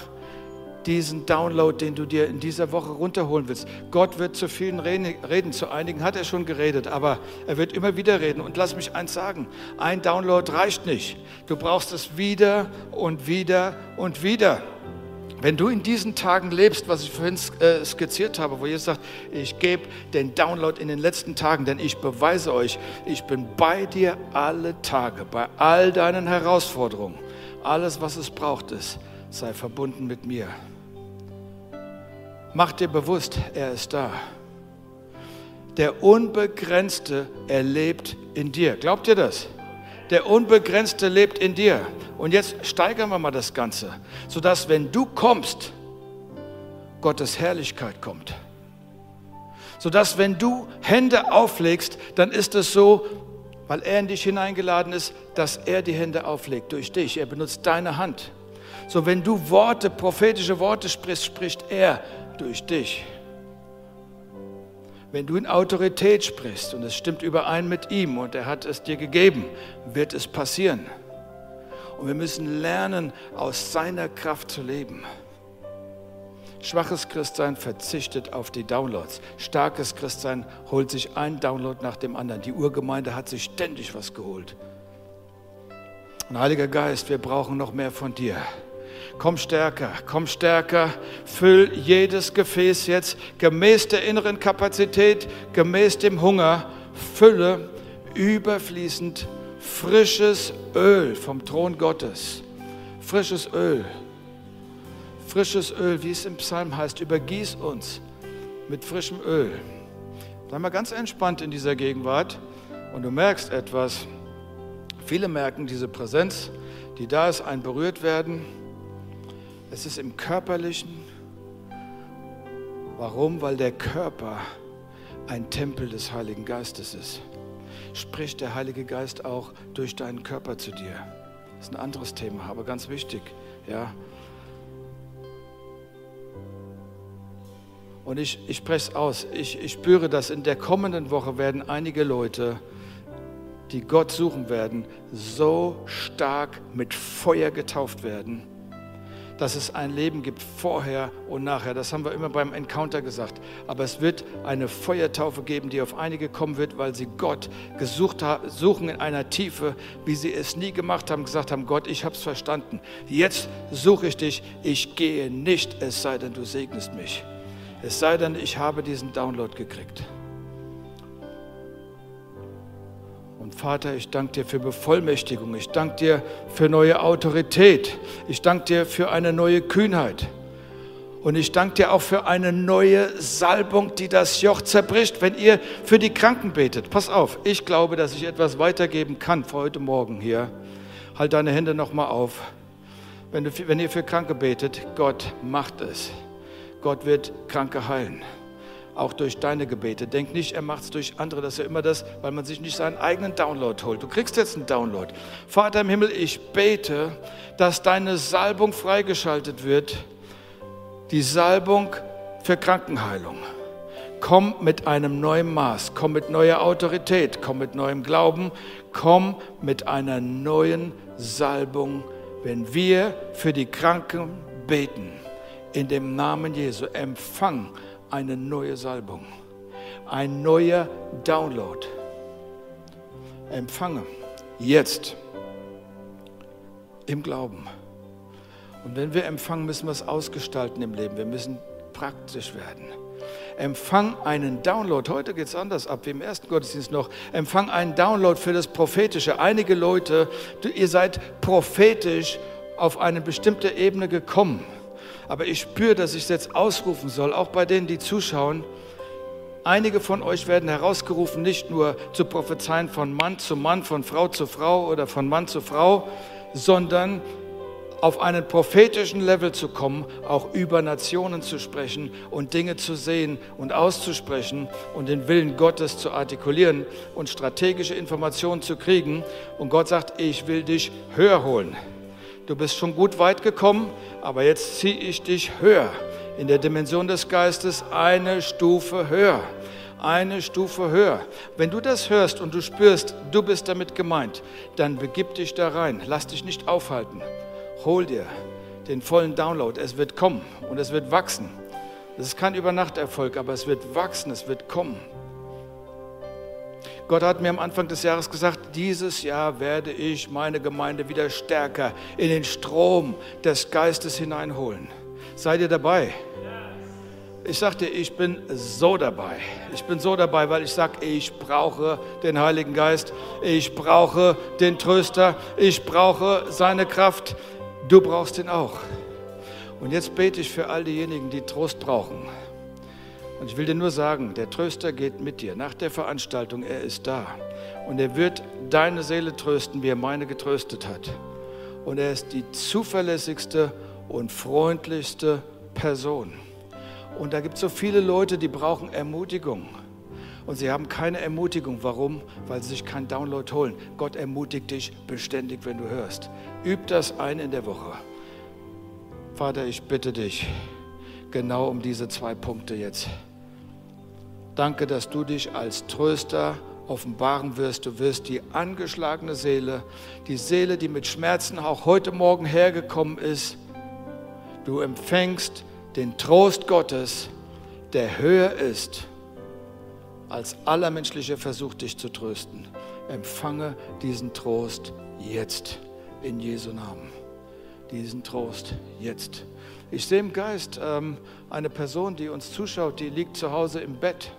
diesen Download, den du dir in dieser Woche runterholen willst. Gott wird zu vielen reden, zu einigen hat er schon geredet, aber er wird immer wieder reden. Und lass mich eins sagen, ein Download reicht nicht. Du brauchst es wieder und wieder und wieder. Wenn du in diesen Tagen lebst, was ich vorhin äh, skizziert habe, wo Jesus sagt, ich gebe den Download in den letzten Tagen, denn ich beweise euch, ich bin bei dir alle Tage, bei all deinen Herausforderungen. Alles, was es braucht, ist, sei verbunden mit mir. Mach dir bewusst, er ist da. Der Unbegrenzte, er lebt in dir. Glaubt ihr das? Der Unbegrenzte lebt in dir. Und jetzt steigern wir mal das Ganze, sodass, wenn du kommst, Gottes Herrlichkeit kommt. Sodass, wenn du Hände auflegst, dann ist es so, weil er in dich hineingeladen ist, dass er die Hände auflegt durch dich. Er benutzt deine Hand. So, wenn du Worte, prophetische Worte sprichst, spricht er durch dich. Wenn du in Autorität sprichst und es stimmt überein mit ihm und er hat es dir gegeben, wird es passieren. Und wir müssen lernen, aus seiner Kraft zu leben. Schwaches Christsein verzichtet auf die Downloads. Starkes Christsein holt sich ein Download nach dem anderen. Die Urgemeinde hat sich ständig was geholt. Und Heiliger Geist, wir brauchen noch mehr von dir. Komm stärker, komm stärker, füll jedes Gefäß jetzt gemäß der inneren Kapazität, gemäß dem Hunger, fülle überfließend frisches Öl vom Thron Gottes. Frisches Öl frisches Öl, wie es im Psalm heißt, übergieß uns mit frischem Öl. Sei mal ganz entspannt in dieser Gegenwart und du merkst etwas. Viele merken diese Präsenz, die da ist, ein berührt werden. Es ist im Körperlichen. Warum? Weil der Körper ein Tempel des Heiligen Geistes ist. Spricht der Heilige Geist auch durch deinen Körper zu dir. Das ist ein anderes Thema, aber ganz wichtig. Ja, Und ich, ich spreche es aus. Ich, ich spüre, dass in der kommenden Woche werden einige Leute, die Gott suchen werden, so stark mit Feuer getauft werden, dass es ein Leben gibt vorher und nachher. Das haben wir immer beim Encounter gesagt. Aber es wird eine Feuertaufe geben, die auf einige kommen wird, weil sie Gott gesucht haben, suchen in einer Tiefe, wie sie es nie gemacht haben, gesagt haben, Gott, ich habe es verstanden. Jetzt suche ich dich, ich gehe nicht, es sei denn, du segnest mich. Es sei denn, ich habe diesen Download gekriegt. Und Vater, ich danke dir für Bevollmächtigung. Ich danke dir für neue Autorität. Ich danke dir für eine neue Kühnheit. Und ich danke dir auch für eine neue Salbung, die das Joch zerbricht, wenn ihr für die Kranken betet. Pass auf, ich glaube, dass ich etwas weitergeben kann für heute Morgen hier. Halt deine Hände nochmal auf. Wenn, du, wenn ihr für Kranke betet, Gott macht es. Gott wird Kranke heilen. Auch durch deine Gebete. Denk nicht, er macht es durch andere. Das ist ja immer das, weil man sich nicht seinen eigenen Download holt. Du kriegst jetzt einen Download. Vater im Himmel, ich bete, dass deine Salbung freigeschaltet wird. Die Salbung für Krankenheilung. Komm mit einem neuen Maß, komm mit neuer Autorität, komm mit neuem Glauben, komm mit einer neuen Salbung, wenn wir für die Kranken beten in dem Namen Jesu, empfang eine neue Salbung, ein neuer Download. Empfange jetzt im Glauben. Und wenn wir empfangen, müssen wir es ausgestalten im Leben. Wir müssen praktisch werden. Empfang einen Download. Heute geht es anders ab wie im ersten Gottesdienst noch. Empfang einen Download für das Prophetische. Einige Leute, ihr seid prophetisch auf eine bestimmte Ebene gekommen. Aber ich spüre, dass ich es jetzt ausrufen soll, auch bei denen, die zuschauen. Einige von euch werden herausgerufen, nicht nur zu prophezeien von Mann zu Mann, von Frau zu Frau oder von Mann zu Frau, sondern auf einen prophetischen Level zu kommen, auch über Nationen zu sprechen und Dinge zu sehen und auszusprechen und den Willen Gottes zu artikulieren und strategische Informationen zu kriegen. Und Gott sagt, ich will dich höher holen. Du bist schon gut weit gekommen, aber jetzt ziehe ich dich höher in der Dimension des Geistes eine Stufe höher eine Stufe höher. Wenn du das hörst und du spürst, du bist damit gemeint, dann begib dich da rein. Lass dich nicht aufhalten. Hol dir den vollen Download. Es wird kommen und es wird wachsen. Es ist kein Übernachterfolg, aber es wird wachsen, es wird kommen. Gott hat mir am Anfang des Jahres gesagt, dieses Jahr werde ich meine Gemeinde wieder stärker in den Strom des Geistes hineinholen. Seid ihr dabei? Ich sagte, ich bin so dabei. Ich bin so dabei, weil ich sage, ich brauche den Heiligen Geist, ich brauche den Tröster, ich brauche seine Kraft. Du brauchst ihn auch. Und jetzt bete ich für all diejenigen, die Trost brauchen. Und ich will dir nur sagen, der Tröster geht mit dir. Nach der Veranstaltung, er ist da. Und er wird deine Seele trösten, wie er meine getröstet hat. Und er ist die zuverlässigste und freundlichste Person. Und da gibt es so viele Leute, die brauchen Ermutigung. Und sie haben keine Ermutigung. Warum? Weil sie sich keinen Download holen. Gott ermutigt dich beständig, wenn du hörst. Üb das ein in der Woche. Vater, ich bitte dich genau um diese zwei Punkte jetzt. Danke, dass du dich als Tröster offenbaren wirst. Du wirst die angeschlagene Seele, die Seele, die mit Schmerzen auch heute Morgen hergekommen ist, du empfängst den Trost Gottes, der höher ist als aller menschliche Versuch, dich zu trösten. Empfange diesen Trost jetzt in Jesu Namen. Diesen Trost jetzt. Ich sehe im Geist ähm, eine Person, die uns zuschaut, die liegt zu Hause im Bett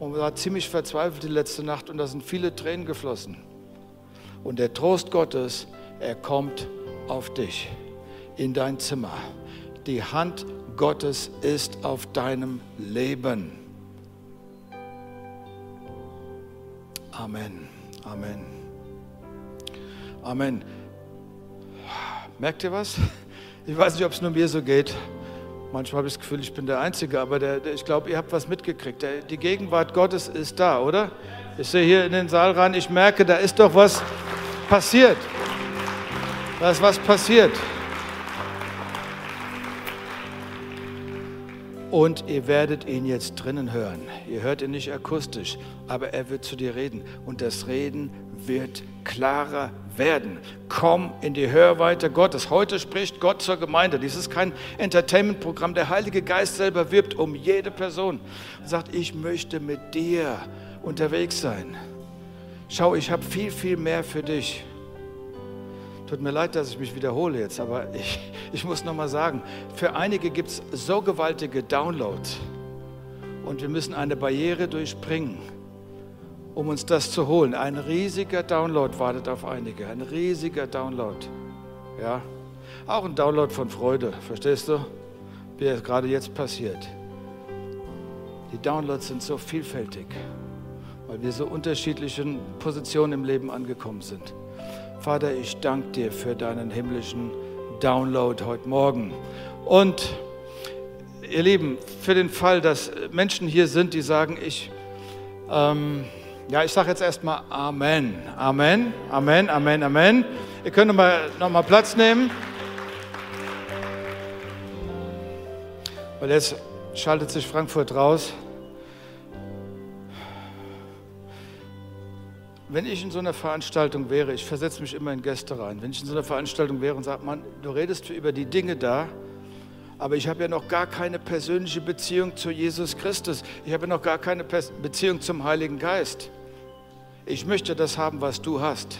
und war ziemlich verzweifelt die letzte Nacht und da sind viele Tränen geflossen. Und der Trost Gottes, er kommt auf dich, in dein Zimmer. Die Hand Gottes ist auf deinem Leben. Amen. Amen. Amen. Merkt ihr was? Ich weiß nicht, ob es nur mir so geht. Manchmal habe ich das Gefühl, ich bin der Einzige, aber der, der, ich glaube, ihr habt was mitgekriegt. Der, die Gegenwart Gottes ist da, oder? Ich sehe hier in den Saal rein, ich merke, da ist doch was passiert. Da ist was passiert. Und ihr werdet ihn jetzt drinnen hören. Ihr hört ihn nicht akustisch, aber er wird zu dir reden. Und das Reden wird klarer werden. Komm in die Hörweite Gottes. Heute spricht Gott zur Gemeinde. Dies ist kein Entertainment-Programm. Der Heilige Geist selber wirbt um jede Person und sagt, ich möchte mit dir unterwegs sein. Schau, ich habe viel, viel mehr für dich. Tut mir leid, dass ich mich wiederhole jetzt, aber ich, ich muss nochmal sagen, für einige gibt es so gewaltige Downloads und wir müssen eine Barriere durchspringen, um uns das zu holen. Ein riesiger Download wartet auf einige, ein riesiger Download. Ja, auch ein Download von Freude, verstehst du? Wie es gerade jetzt passiert. Die Downloads sind so vielfältig, weil wir so unterschiedlichen Positionen im Leben angekommen sind. Vater, ich danke dir für deinen himmlischen Download heute Morgen. Und ihr Lieben, für den Fall, dass Menschen hier sind, die sagen, ich, ähm, ja, ich sage jetzt erstmal Amen. Amen, Amen, Amen, Amen. Ihr könnt mal, noch mal Platz nehmen. Weil jetzt schaltet sich Frankfurt raus. wenn ich in so einer Veranstaltung wäre, ich versetze mich immer in Gäste rein, wenn ich in so einer Veranstaltung wäre und sage, Mann, du redest über die Dinge da, aber ich habe ja noch gar keine persönliche Beziehung zu Jesus Christus. Ich habe ja noch gar keine Beziehung zum Heiligen Geist. Ich möchte das haben, was du hast.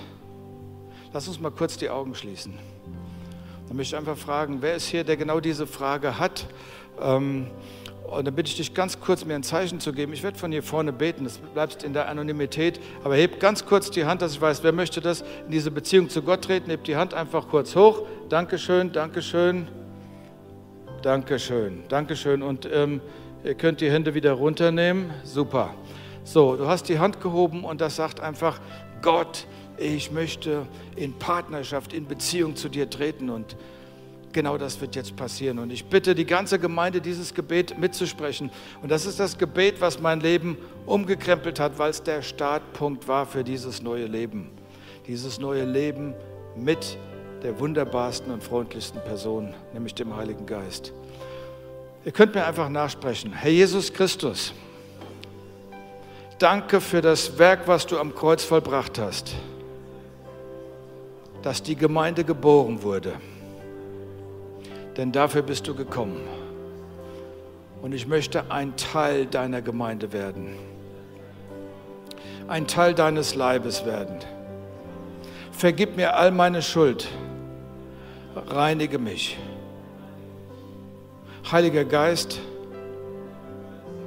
Lass uns mal kurz die Augen schließen. Dann möchte ich einfach fragen, wer ist hier, der genau diese Frage hat? Ähm, und dann bitte ich dich ganz kurz, mir ein Zeichen zu geben. Ich werde von hier vorne beten, das bleibst in der Anonymität. Aber heb ganz kurz die Hand, dass ich weiß, wer möchte das in diese Beziehung zu Gott treten. Heb die Hand einfach kurz hoch. Dankeschön, Dankeschön, Dankeschön, Dankeschön. Und ähm, ihr könnt die Hände wieder runternehmen. Super. So, du hast die Hand gehoben und das sagt einfach, Gott, ich möchte in Partnerschaft, in Beziehung zu dir treten. Und Genau das wird jetzt passieren. Und ich bitte die ganze Gemeinde, dieses Gebet mitzusprechen. Und das ist das Gebet, was mein Leben umgekrempelt hat, weil es der Startpunkt war für dieses neue Leben. Dieses neue Leben mit der wunderbarsten und freundlichsten Person, nämlich dem Heiligen Geist. Ihr könnt mir einfach nachsprechen. Herr Jesus Christus, danke für das Werk, was du am Kreuz vollbracht hast, dass die Gemeinde geboren wurde denn dafür bist du gekommen. Und ich möchte ein Teil deiner Gemeinde werden, ein Teil deines Leibes werden. Vergib mir all meine Schuld, reinige mich. Heiliger Geist,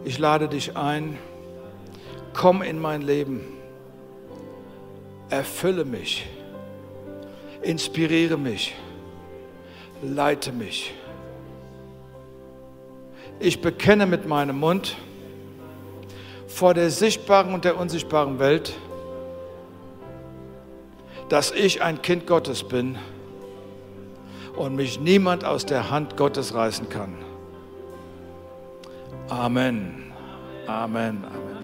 ich lade dich ein, komm in mein Leben, erfülle mich, inspiriere mich leite mich. Ich bekenne mit meinem Mund vor der sichtbaren und der unsichtbaren Welt, dass ich ein Kind Gottes bin und mich niemand aus der Hand Gottes reißen kann. Amen. Amen. Amen.